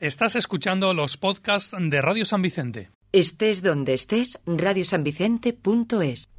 Estás escuchando los podcasts de Radio San Vicente. Estés donde estés, radiosanvicente.es.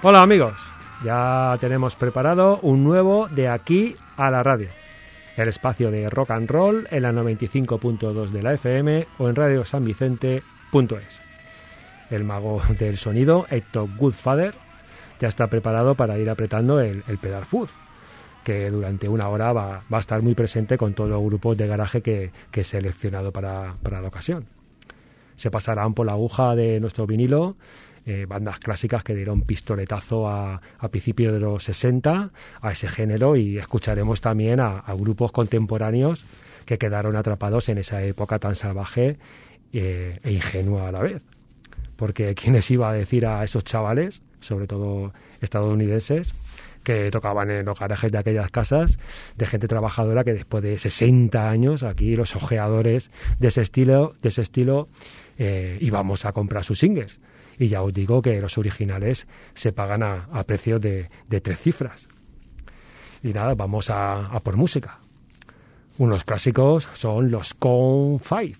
Hola amigos, ya tenemos preparado un nuevo de aquí a la radio. El espacio de rock and roll en la 95.2 de la FM o en radiosanvicente.es. El mago del sonido, Héctor Goodfather, ya está preparado para ir apretando el, pedal foot, que durante una hora va, va, a estar muy presente con todos los grupos de garaje que, que he seleccionado para, para la ocasión. Se pasarán por la aguja de nuestro vinilo eh, bandas clásicas que dieron pistoletazo a, a principios de los 60 a ese género y escucharemos también a, grupos contemporáneos que quedaron atrapados en esa época tan salvaje eh, e ingenua a la vez. Porque quienes iba a decir a esos chavales, sobre todo estadounidenses, que tocaban en los garajes de aquellas casas de gente trabajadora que después de 60 años aquí los ojeadores de ese estilo de ese estilo eh, íbamos a comprar sus singles y ya os digo que los originales se pagan a, a precio de, de, tres cifras. Y nada, vamos a, por música. Unos clásicos son los Con 5,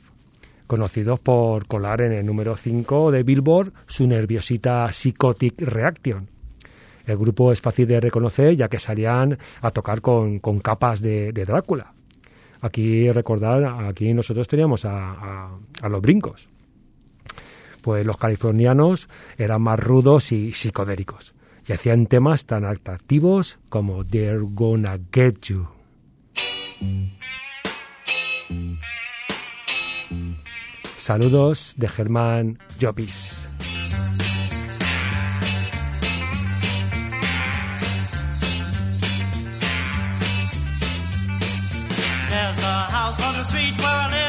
conocidos por colar en el número 5 de Billboard su nerviosita Psychotic Reaction. El grupo es fácil de reconocer ya que salían a tocar con, con capas de, de, Drácula. Aquí recordar, aquí nosotros teníamos a, a los brincos pues los californianos eran más rudos y psicodéricos y hacían temas tan atractivos como They're Gonna Get You. Saludos de Germán Llopis. On the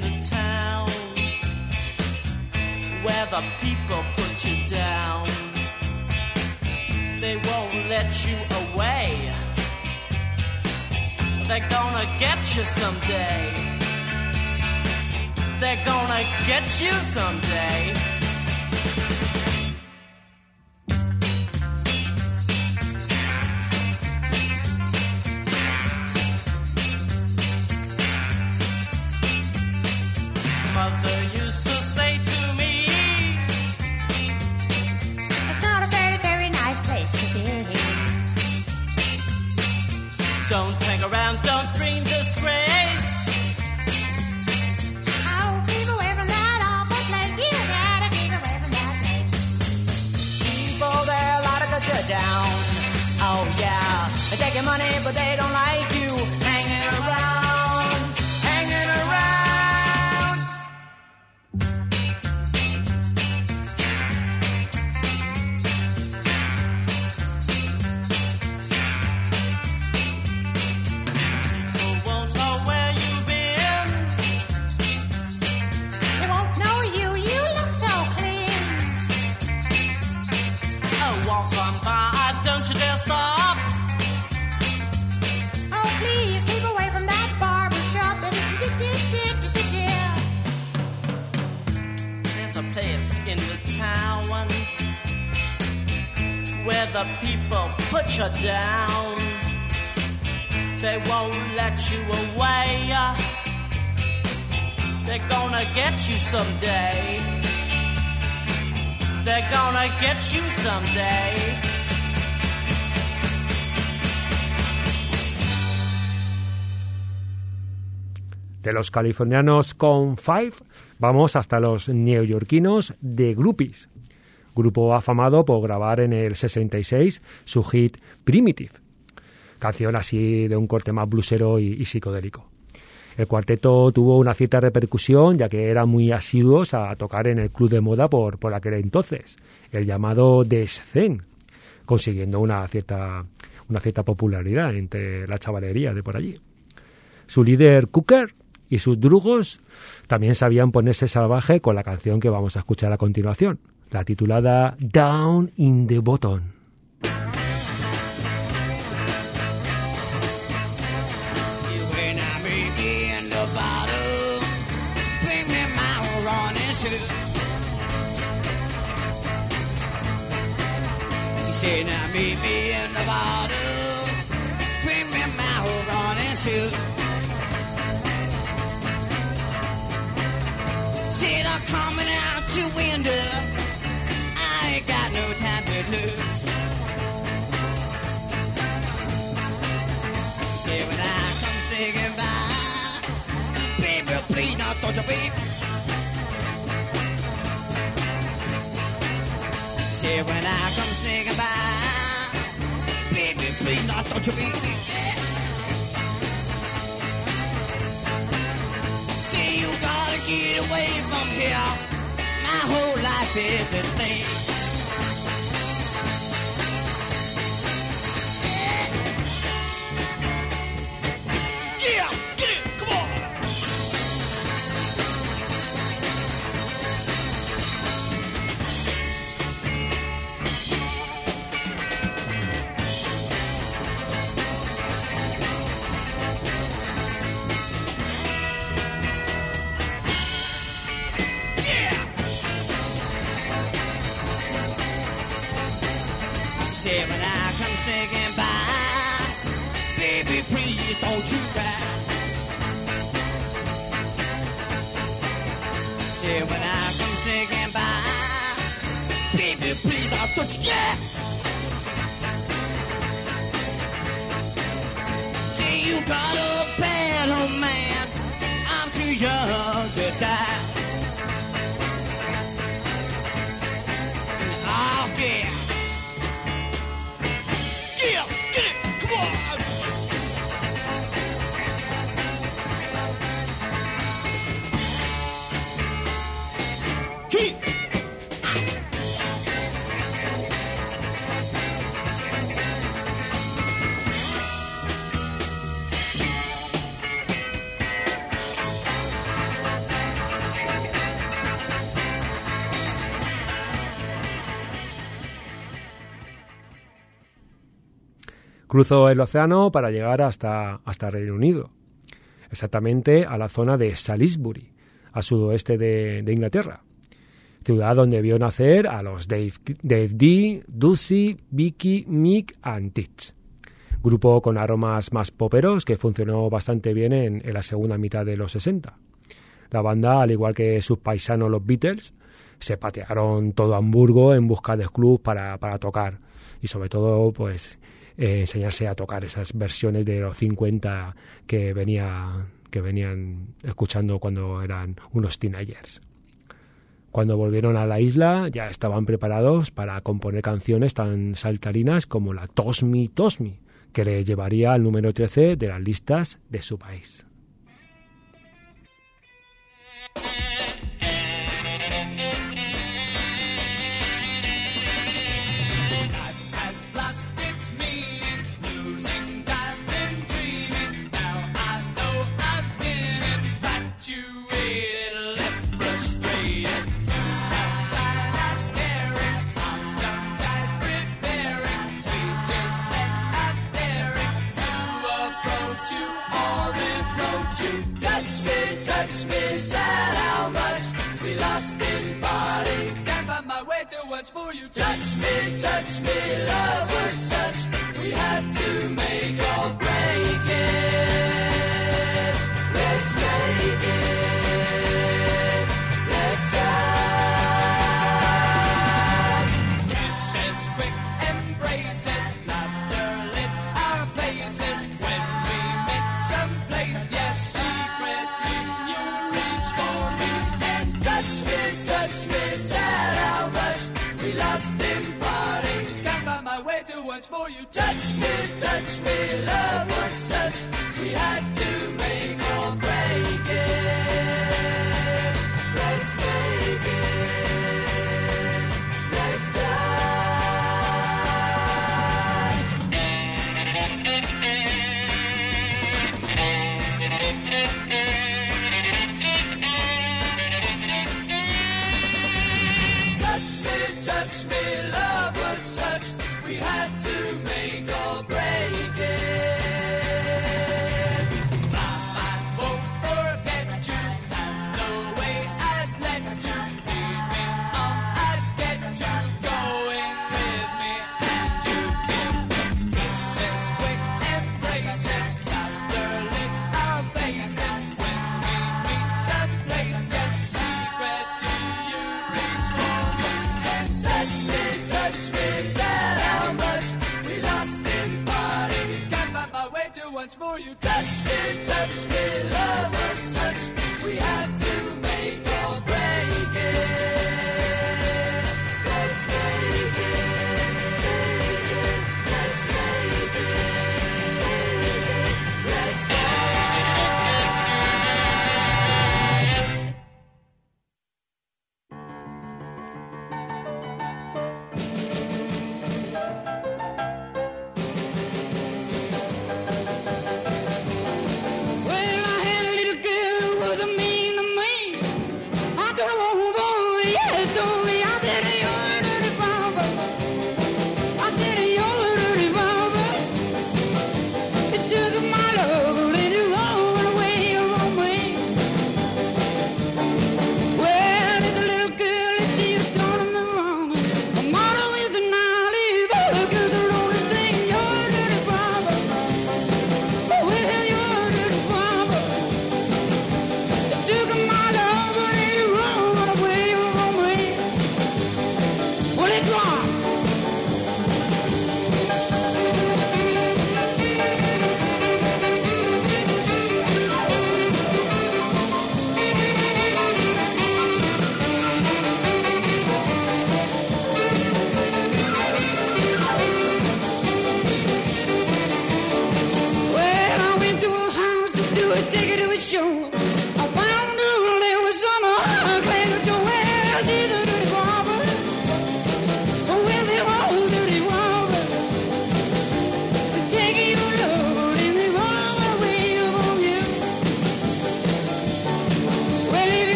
the town where the people put you down. They won't let you away. They're gonna get you someday. They're gonna get you someday. Money, but they De los californianos con Five, vamos hasta los neoyorquinos de Groupies, grupo afamado por grabar en el 66 su hit Primitive, canción así de un corte más blusero y psicodélico. El cuarteto tuvo una cierta repercusión ya que eran muy asiduos a tocar en el club de moda por, por aquel entonces, el llamado Descen, consiguiendo una cierta, una cierta popularidad entre la chavalería de por allí. Su líder Cooker y sus drugos también sabían ponerse salvaje con la canción que vamos a escuchar a continuación, la titulada Down in the Bottom. Said, now meet me in the bottle, bring me my running shoes. Said I'm coming out your window, I ain't got no time to lose. Say when I come singing by, baby, please not touch a baby. Not touch a baby. You gotta get away from here. My whole life is at stake. Cruzó el océano para llegar hasta, hasta Reino Unido, exactamente a la zona de Salisbury, al sudoeste de, de Inglaterra, ciudad donde vio nacer a los Dave, Dave D, Ducey, Vicky, Mick and Titch. Grupo con aromas más poperos que funcionó bastante bien en, en la segunda mitad de los 60. La banda, al igual que sus paisanos los Beatles, se patearon todo Hamburgo en busca de clubs para, para tocar y sobre todo pues eh, enseñarse a tocar esas versiones de los 50 que venía que venían escuchando cuando eran unos teenagers. Cuando volvieron a la isla ya estaban preparados para componer canciones tan saltarinas como la Tosmi Tosmi, que le llevaría al número 13 de las listas de su país. you touch me, touch me, lover, Oh, you touch me, touch me, love was such.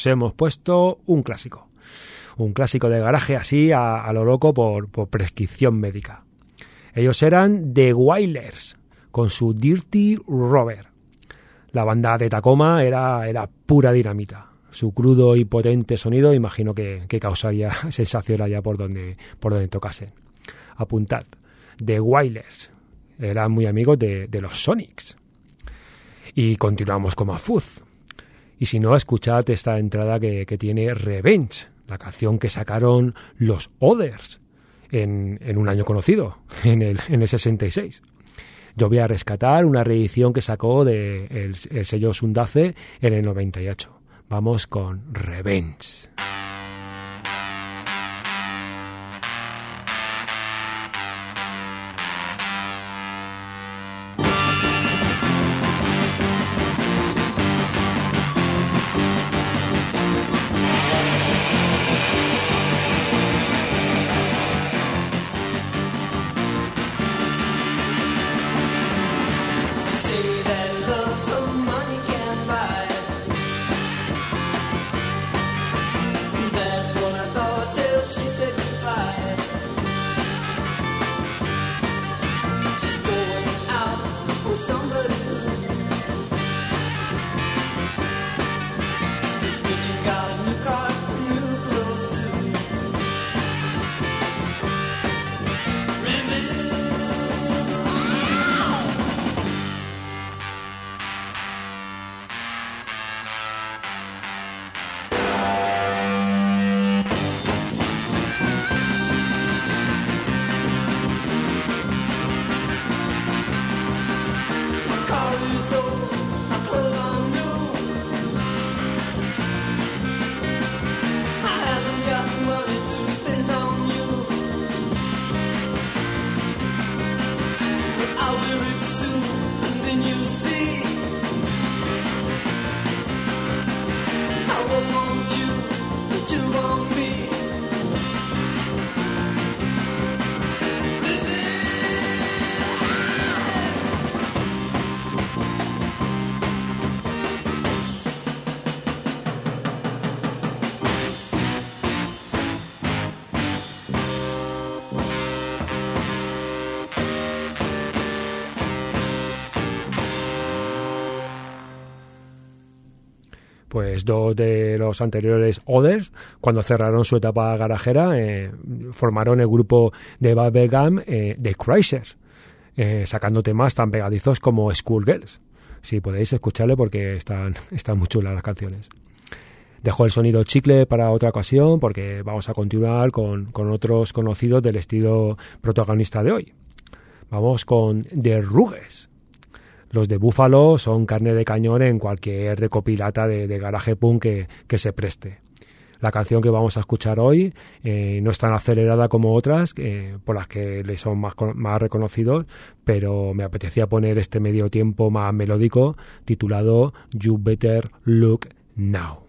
Nos hemos puesto un clásico. Un clásico de garaje así a, lo loco por, prescripción médica. Ellos eran The Wailers, con su Dirty Rover. La banda de Tacoma era, era pura dinamita. Su crudo y potente sonido imagino que, que causaría sensación allá por donde, por donde tocasen. Apuntad, The Wailers. Eran muy amigos de, de los Sonics. Y continuamos con Mafuz. Y si no, escuchad esta entrada que, que tiene Revenge, la canción que sacaron los Others en, en un año conocido, en el, en el 66. Yo voy a rescatar una reedición que sacó de el, el sello Sundace en el 98. Vamos con Revenge. Pues dos de los anteriores Others, cuando cerraron su etapa garajera, eh, formaron el grupo de Bubblegum eh, The Chrysers, eh, sacando temas tan pegadizos como Schoolgirls. Si podéis escucharle porque están, están muy chulas las canciones. Dejo el sonido chicle para otra ocasión porque vamos a continuar con, con otros conocidos del estilo protagonista de hoy. Vamos con The Ruges. Los de Búfalo son carne de cañón en cualquier recopilata de, garaje punk que, se preste. La canción que vamos a escuchar hoy eh, no es tan acelerada como otras, eh, por las que le son más, más reconocidos, pero me apetecía poner este medio tiempo más melódico titulado You Better Look Now.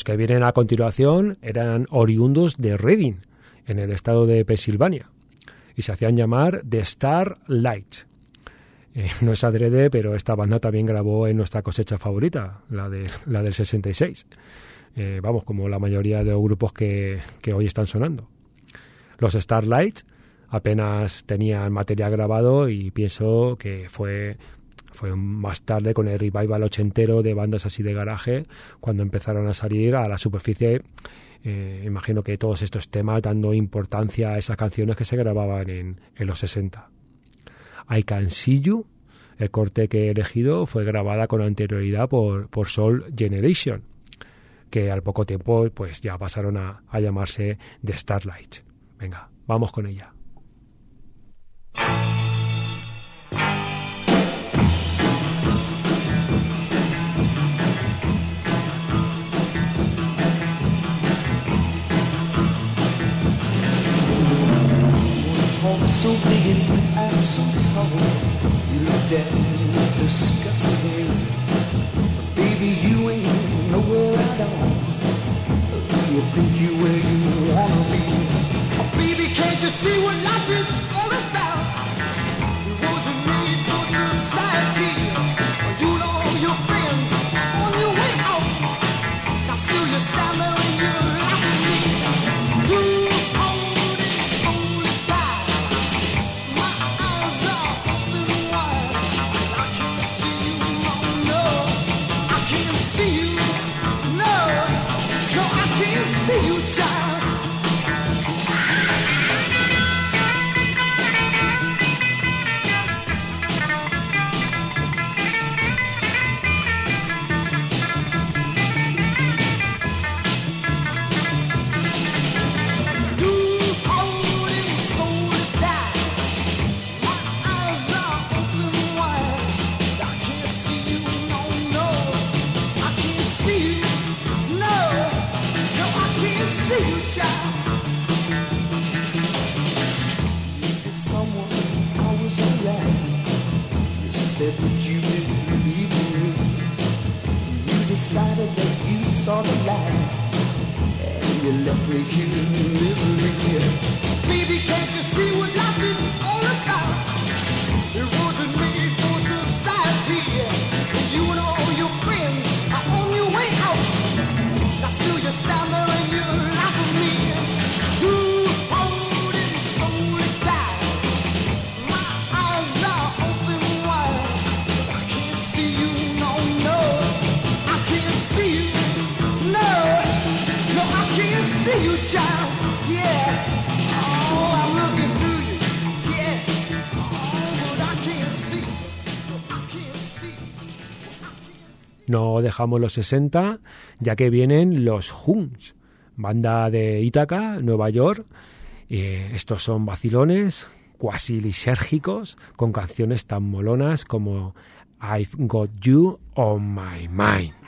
Los que vienen a continuación eran oriundos de Reading, en el estado de Pensilvania, y se hacían llamar The Star Light. Eh, no es adrede, pero esta banda también grabó en nuestra cosecha favorita, la, de, la del 66. Eh, vamos, como la mayoría de los grupos que, que hoy están sonando. Los Starlight apenas tenían material grabado y pienso que fue, fue más tarde con el revival ochentero de bandas así de garaje cuando empezaron a salir a la superficie. eh, imagino que todos estos temas dando importancia a esas canciones que se grababan en, los 60. I Can See You, el corte que he elegido, fue grabada con anterioridad por, por Soul Generation, que al poco tiempo pues ya pasaron a, a llamarse The Starlight. Venga, vamos con ella. So big and act so tall. You look down with disgust me. Baby, you ain't nowhere at all. You think you where No dejamos los 60, ya que vienen los Huns, banda de Ítaca, Nueva York. Eh, estos son vacilones, cuasi lisérgicos, con canciones tan molonas como I've Got You on My Mind.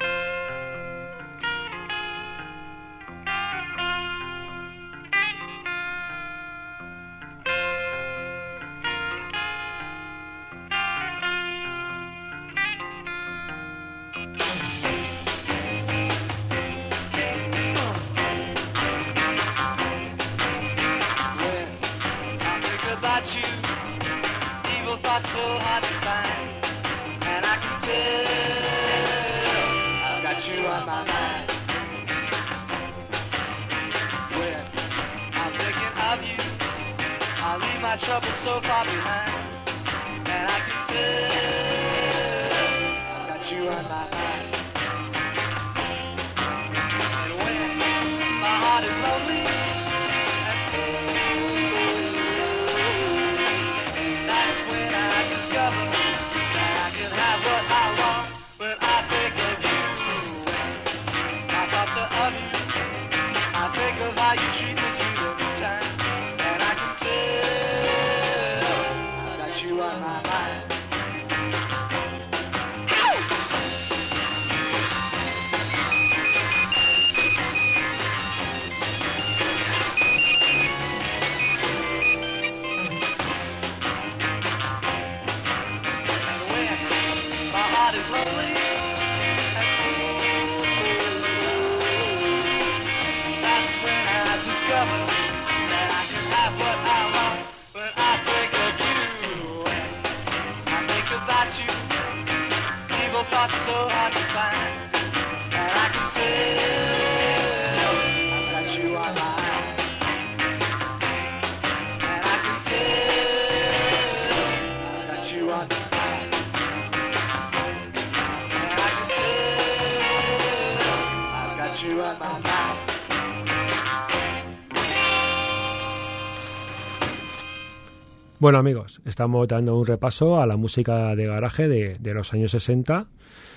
Bueno amigos, estamos dando un repaso a la música de garaje de, de los años 60,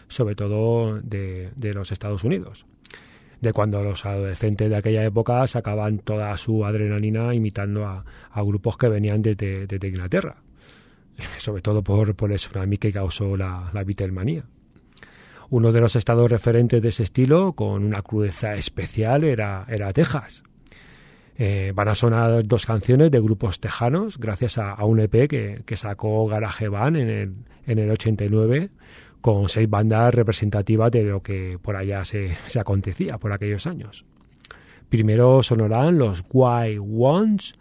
sobre todo de, de los Estados Unidos, de cuando los adolescentes de aquella época sacaban toda su adrenalina imitando a, a grupos que venían desde, desde Inglaterra, sobre todo por, por el tsunami que causó la, la Beatlemanía. Uno de los estados referentes de ese estilo, con una crudeza especial, era, era Texas. Eh, van a sonar dos canciones de grupos tejanos gracias a, un EP que, sacó Garage Band en el, en el 89 con seis bandas representativas de lo que por allá se, se acontecía por aquellos años. Primero sonarán los White Ones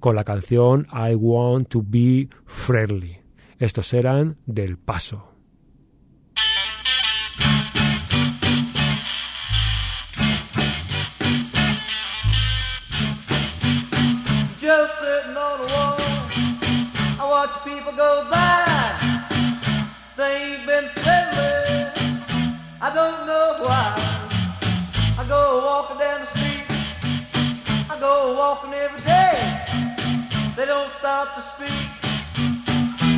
con la canción I Want to Be Friendly. Estos eran del Paso. Watch people go by. They ain't been friendly. I don't know why. I go walking down the street. I go walking every day. They don't stop to speak.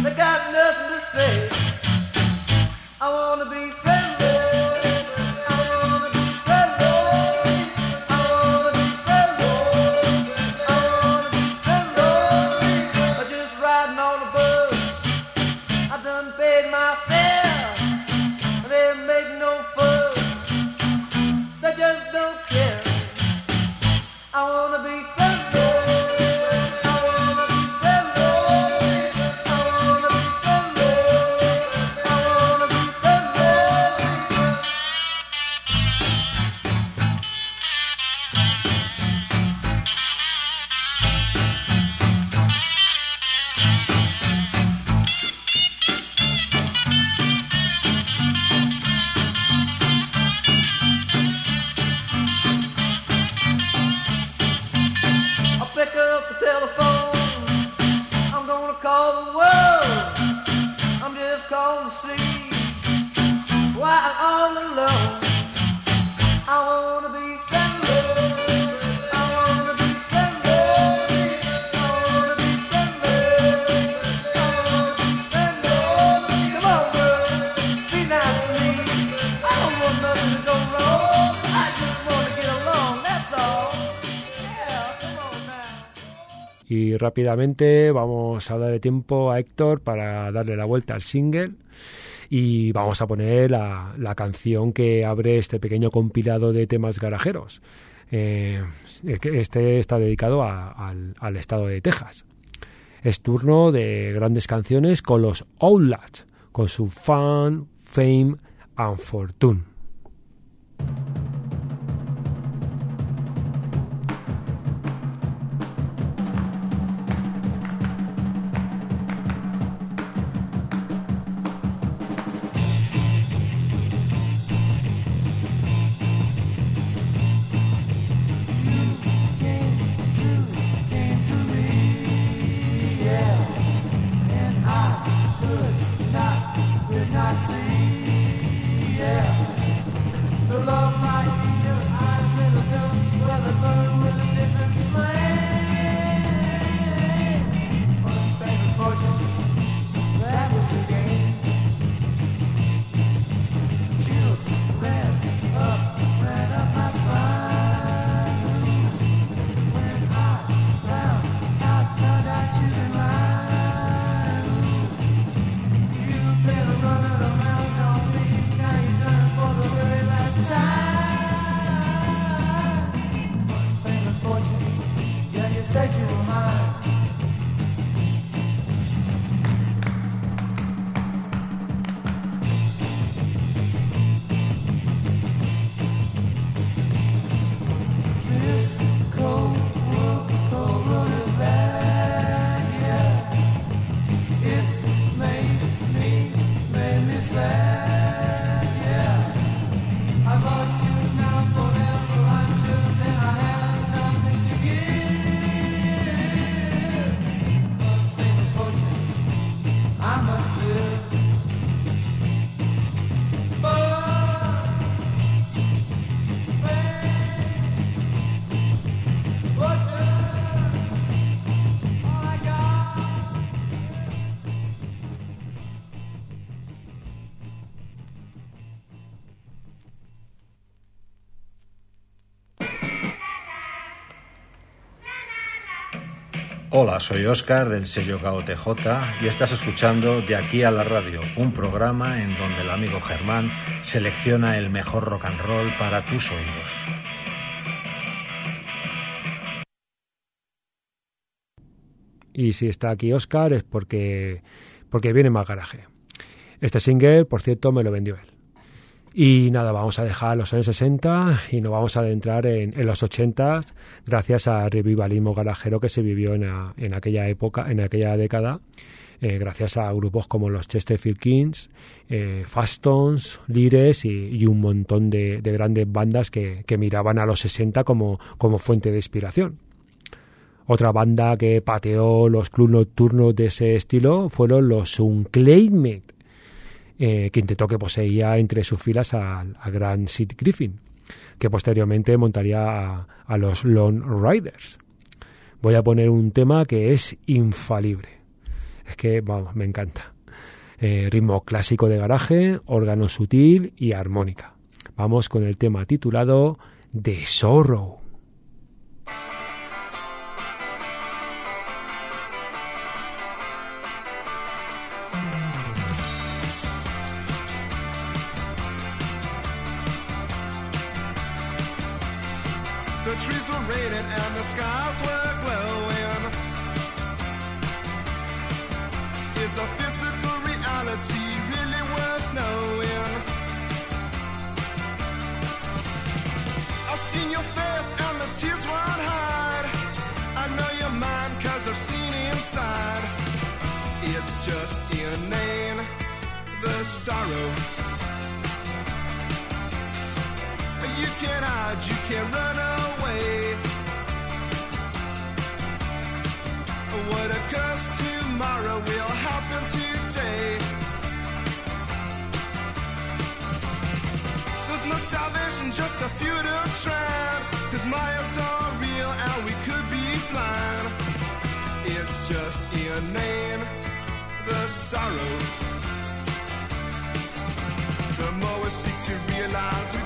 They got nothing to say. I wanna be friendly. Rápidamente vamos a darle tiempo a Héctor para darle la vuelta al single y vamos a poner la, la canción que abre este pequeño compilado de temas garajeros. Eh, este está dedicado a- al, al estado de Texas. Es turno de grandes canciones con los Outlats, con su Fun, Fame and Fortune. Hola, soy Oscar del sello KOTJ y estás escuchando De aquí a la radio, un programa en donde el amigo Germán selecciona el mejor rock and roll para tus oídos. Y si está aquí Oscar es porque, porque viene más garaje. Este single, por cierto, me lo vendió él. Y nada, vamos a dejar los años 60 y nos vamos a adentrar en, los 80 gracias al revivalismo garajero que se vivió en, a- en aquella época, en aquella década, eh, gracias a grupos como los Chesterfield Kings, eh, Fastons, Lires y, un montón de, de grandes bandas que, que miraban a los 60 como, como fuente de inspiración. Otra banda que pateó los clubs nocturnos de ese estilo fueron los Unclaimed, eh, quinteto que poseía entre sus filas al, gran Sid Griffin, que posteriormente montaría a, a los Lone Riders. Voy a poner un tema que es infalible. Es que, vamos, me encanta. Eh, ritmo clásico de garaje, órgano sutil y armónica. Vamos con el tema titulado The Sorrow. Seen your face and the tears won't hide. I know your mind cause I've seen inside. It's just inane, the sorrow. You can't hide, you can't run away. What occurs tomorrow will happen today. Just a futile trend. Cause Maya's are real and we could be blind. It's just inane, the sorrow. The more we seek to realize,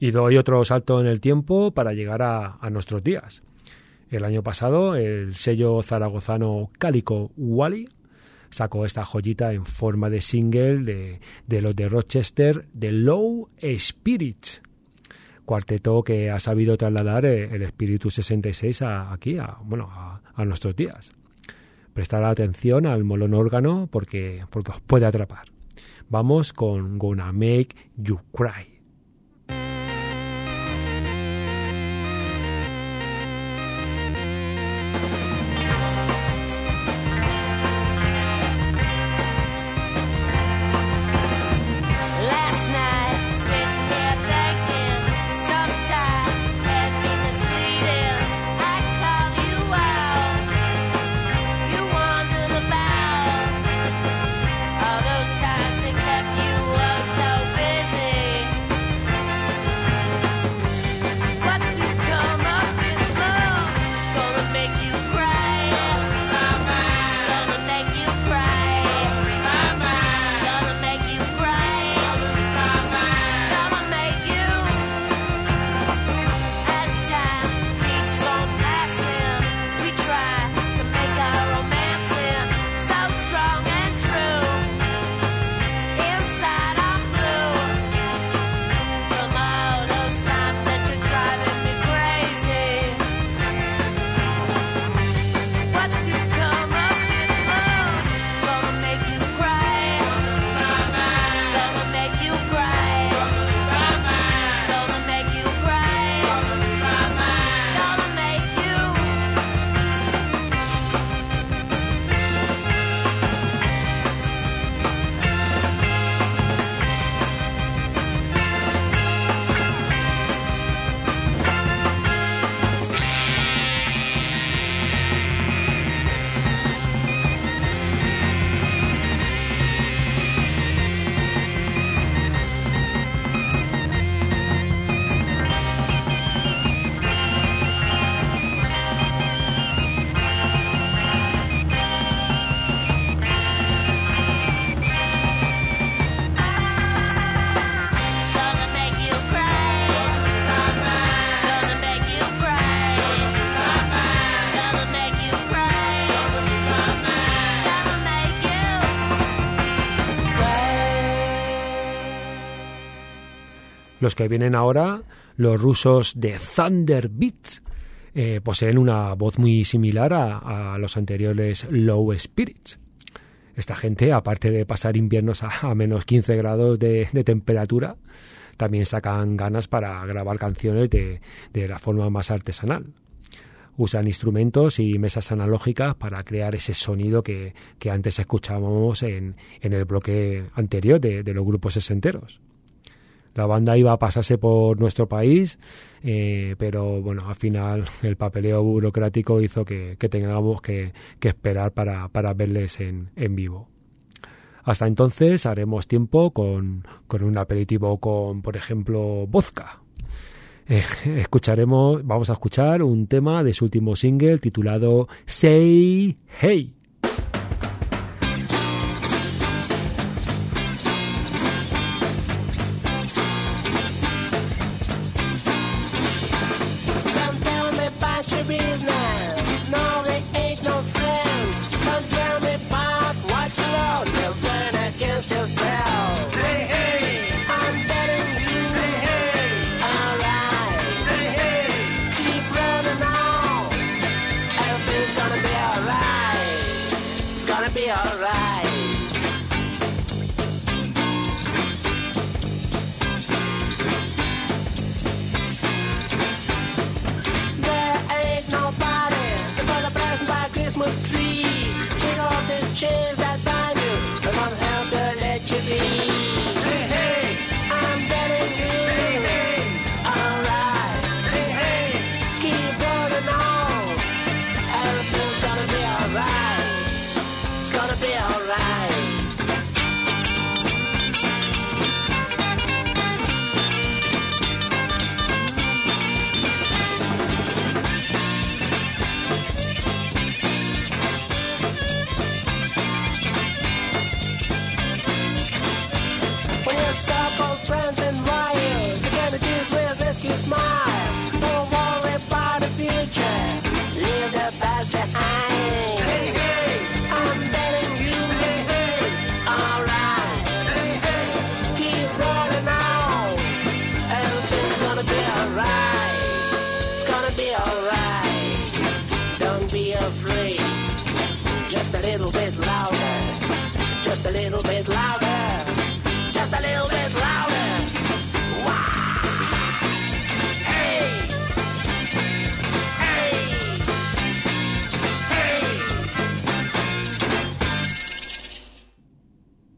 Y doy otro salto en el tiempo para llegar a, nuestros días. El año pasado, el sello zaragozano Cálico Wally sacó esta joyita en forma de single de, de los de Rochester, The Low Spirits. Cuarteto que ha sabido trasladar eh, el espíritu 66 a, aquí, a, bueno, a, nuestros días. Prestar atención al molón órgano porque, porque os puede atrapar. Vamos con Gonna Make You Cry. Los que vienen ahora, los rusos de Thunder Beats, eh, poseen una voz muy similar a, los anteriores Low Spirits. Esta gente, aparte de pasar inviernos a, a menos 15 grados de, de temperatura, también sacan ganas para grabar canciones de, de la forma más artesanal. Usan instrumentos y mesas analógicas para crear ese sonido que, que antes escuchábamos en, en el bloque anterior de, de los grupos sesenteros. La banda iba a pasarse por nuestro país, eh, pero bueno, al final el papeleo burocrático hizo que, tengamos que, esperar para, verles en, en vivo. Hasta entonces haremos tiempo con, con un aperitivo con, por ejemplo, vodka. Eh, escucharemos, vamos a escuchar un tema de su último single titulado Say Hey.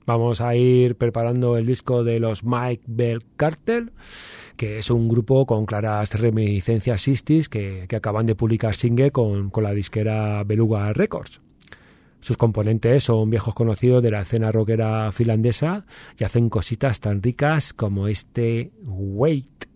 Vamos a ir preparando el disco de los Mike Bell Cartel, que es un grupo con claras reminiscencias 60 que, que acaban de publicar single con, con la disquera Beluga Records. Sus componentes son viejos conocidos de la escena rockera finlandesa y hacen cositas tan ricas como este. Wait,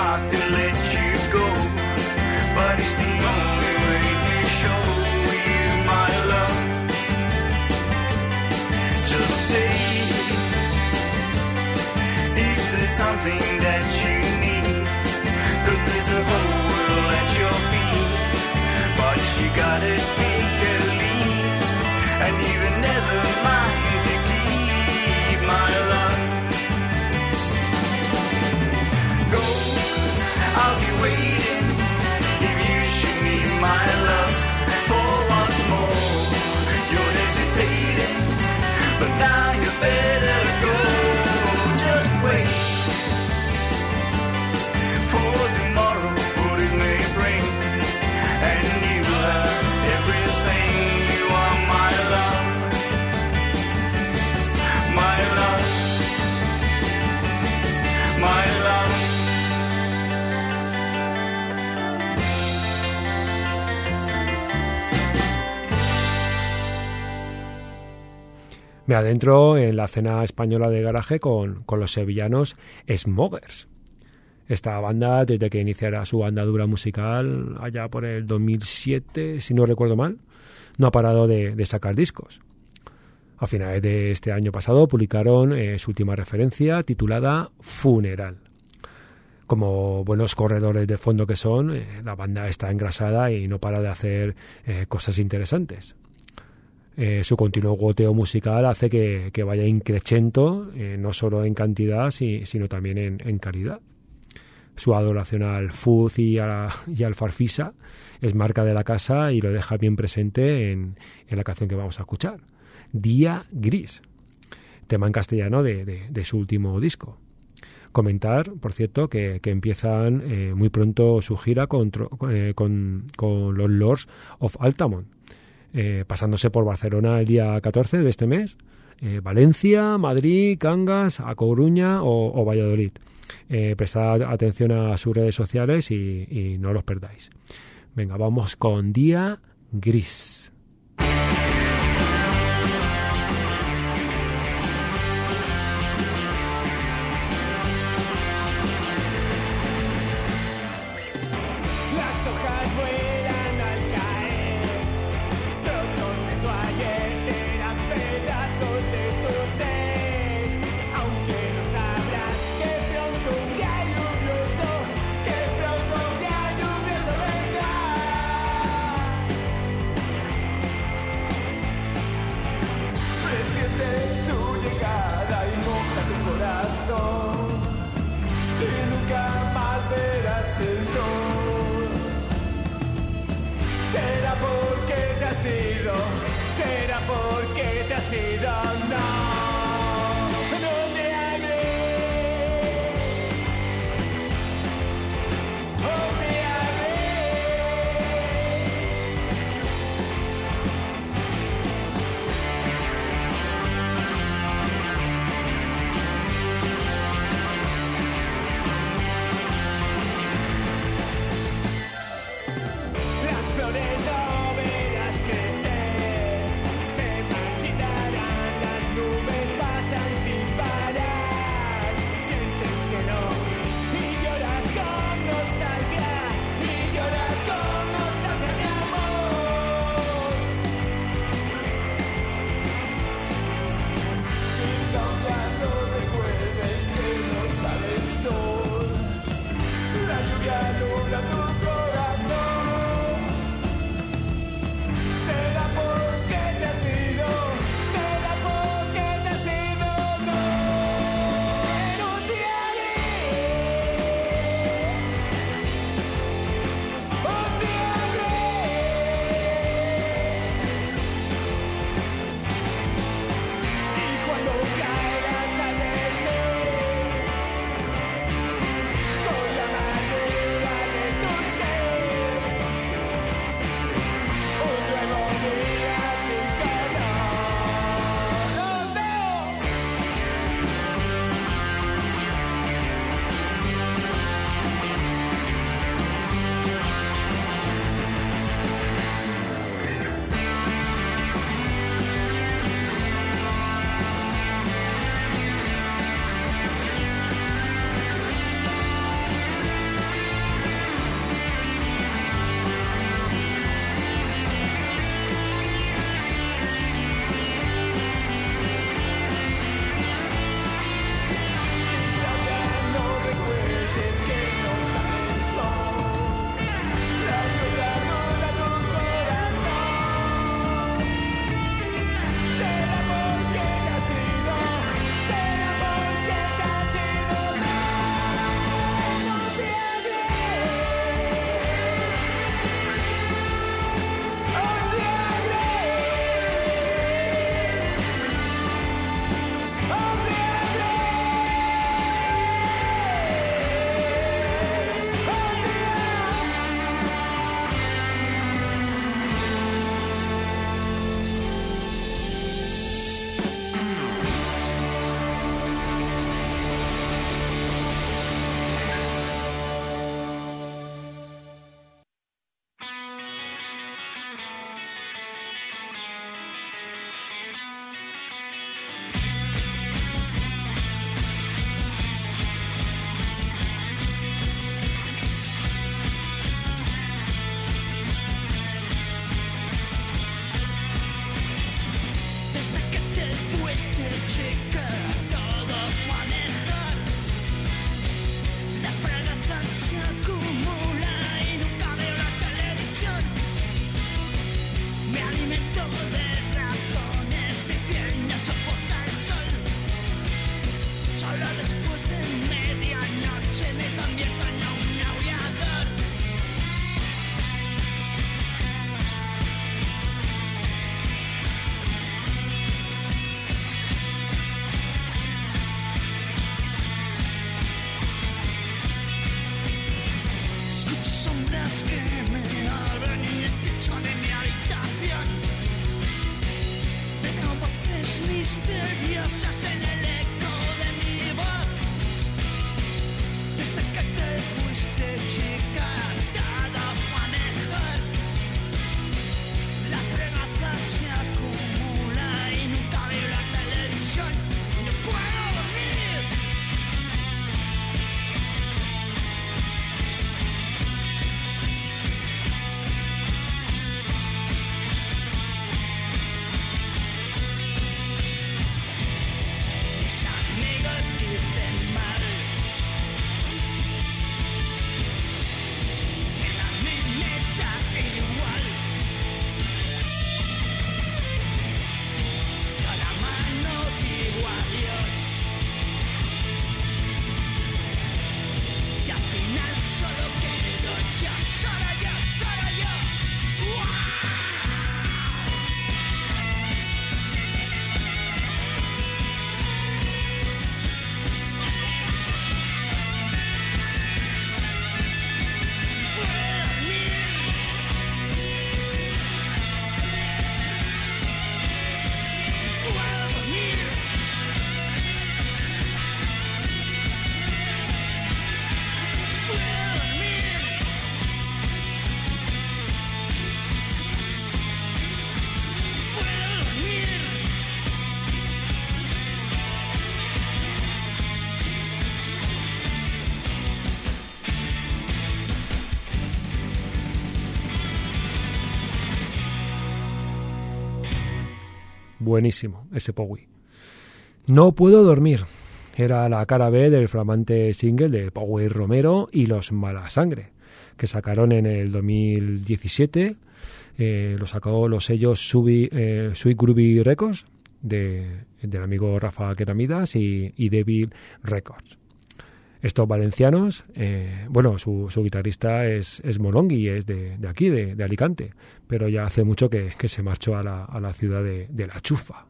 It's Me adentro en la cena española de garaje con, con los sevillanos Smokers. Esta banda, desde que iniciara su andadura musical allá por el 2007, si no recuerdo mal, no ha parado de, de sacar discos. A finales de este año pasado publicaron eh, su última referencia titulada Funeral. Como buenos corredores de fondo que son, eh, la banda está engrasada y no para de hacer eh, cosas interesantes. Eh, su continuo goteo musical hace que, que vaya increchento, eh, no solo en cantidad, si- sino también en, en calidad. Su adoración al fuzz y, a y al farfisa es marca de la casa y lo deja bien presente en, en la canción que vamos a escuchar. Día Gris, tema en castellano de, de- su último disco. Comentar, por cierto, que, que empiezan eh, muy pronto su gira con, eh, con, con los Lords of Altamont, eh, pasándose por Barcelona el día 14 de este mes, eh, Valencia, Madrid, Cangas, A Coruña o, Valladolid. Eh, prestad atención a sus redes sociales y, y no los perdáis. Venga, vamos con Día Gris. Buenísimo, ese Powie. No puedo dormir. Era la cara B del flamante single de Powie Romero y los Mala Sangre, que sacaron en el 2017. Eh, lo sacó los sellos Subi, eh, Sweet Groovy Records de, del amigo Rafa Queramidas y, y Devil Records. Estos valencianos, eh, bueno, su, su guitarrista es, es es de, de aquí, de, de Alicante, pero ya hace mucho que, que se marchó a la, a la ciudad de, de La Chufa.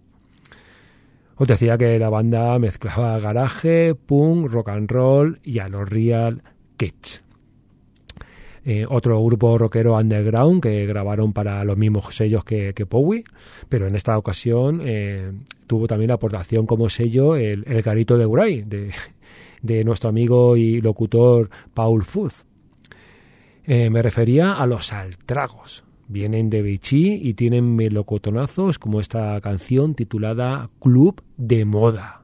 Os decía que la banda mezclaba garaje, punk, rock and roll y a los real kitsch. Eh, otro grupo rockero underground que grabaron para los mismos sellos que, que Powie, pero en esta ocasión eh, tuvo también la aportación como sello el, el Garito de Uray, de nuestro amigo y locutor Paul Fuz. Eh, me refería a los altragos. Vienen de Vichy y tienen melocotonazos como esta canción titulada Club de Moda.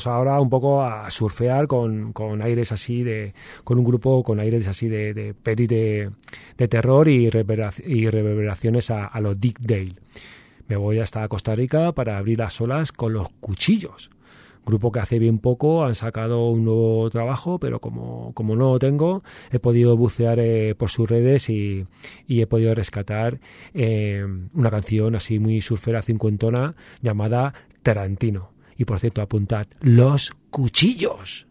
Vamos ahora un poco a surfear con, con aires así de. con un grupo con aires así de, de de, terror y, reverbera- y reverberaciones a, a los Dick Dale. Me voy hasta Costa Rica para abrir las olas con los cuchillos. Grupo que hace bien poco han sacado un nuevo trabajo, pero como, como no lo tengo, he podido bucear eh, por sus redes y, y he podido rescatar eh, una canción así muy surfera cincuentona llamada Tarantino. Y por cierto, apuntad, los cuchillos.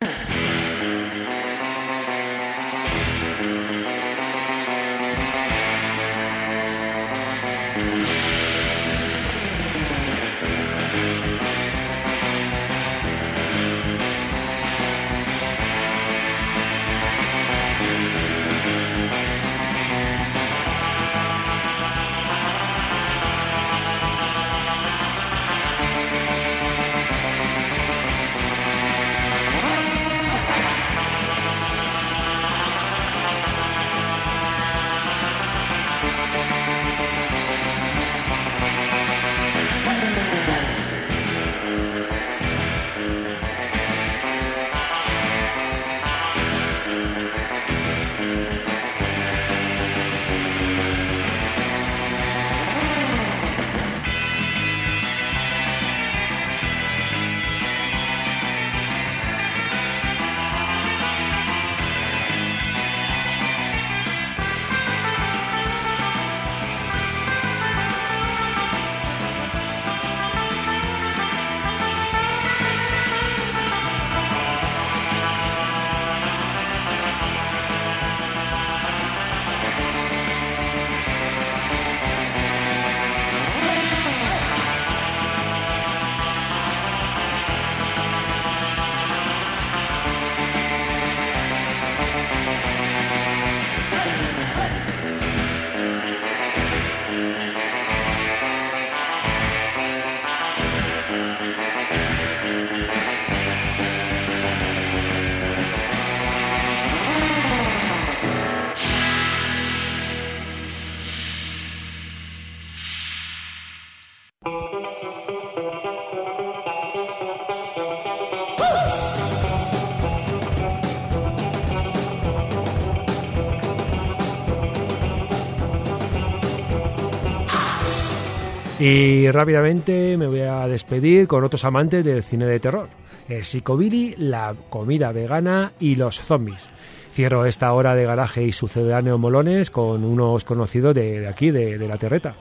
Y rápidamente me voy a despedir con otros amantes del cine de terror. El psicobilly, la comida vegana y los zombies. Cierro esta hora de garaje y sucedáneos molones con unos conocidos de, aquí, de la terreta.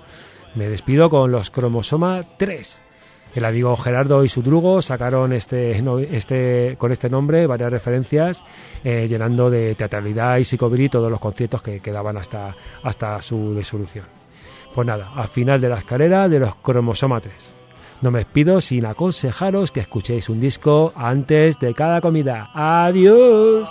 Me despido con los cromosoma 3. El amigo Gerardo y su drugo sacaron este, este, con este nombre varias referencias, eh, llenando de teatralidad y psicobilly todos los conciertos que quedaban hasta, hasta su disolución. Pues nada, al final de la escalera de los cromosoma 3. No me despido sin aconsejaros que escuchéis un disco antes de cada comida. ¡Adiós!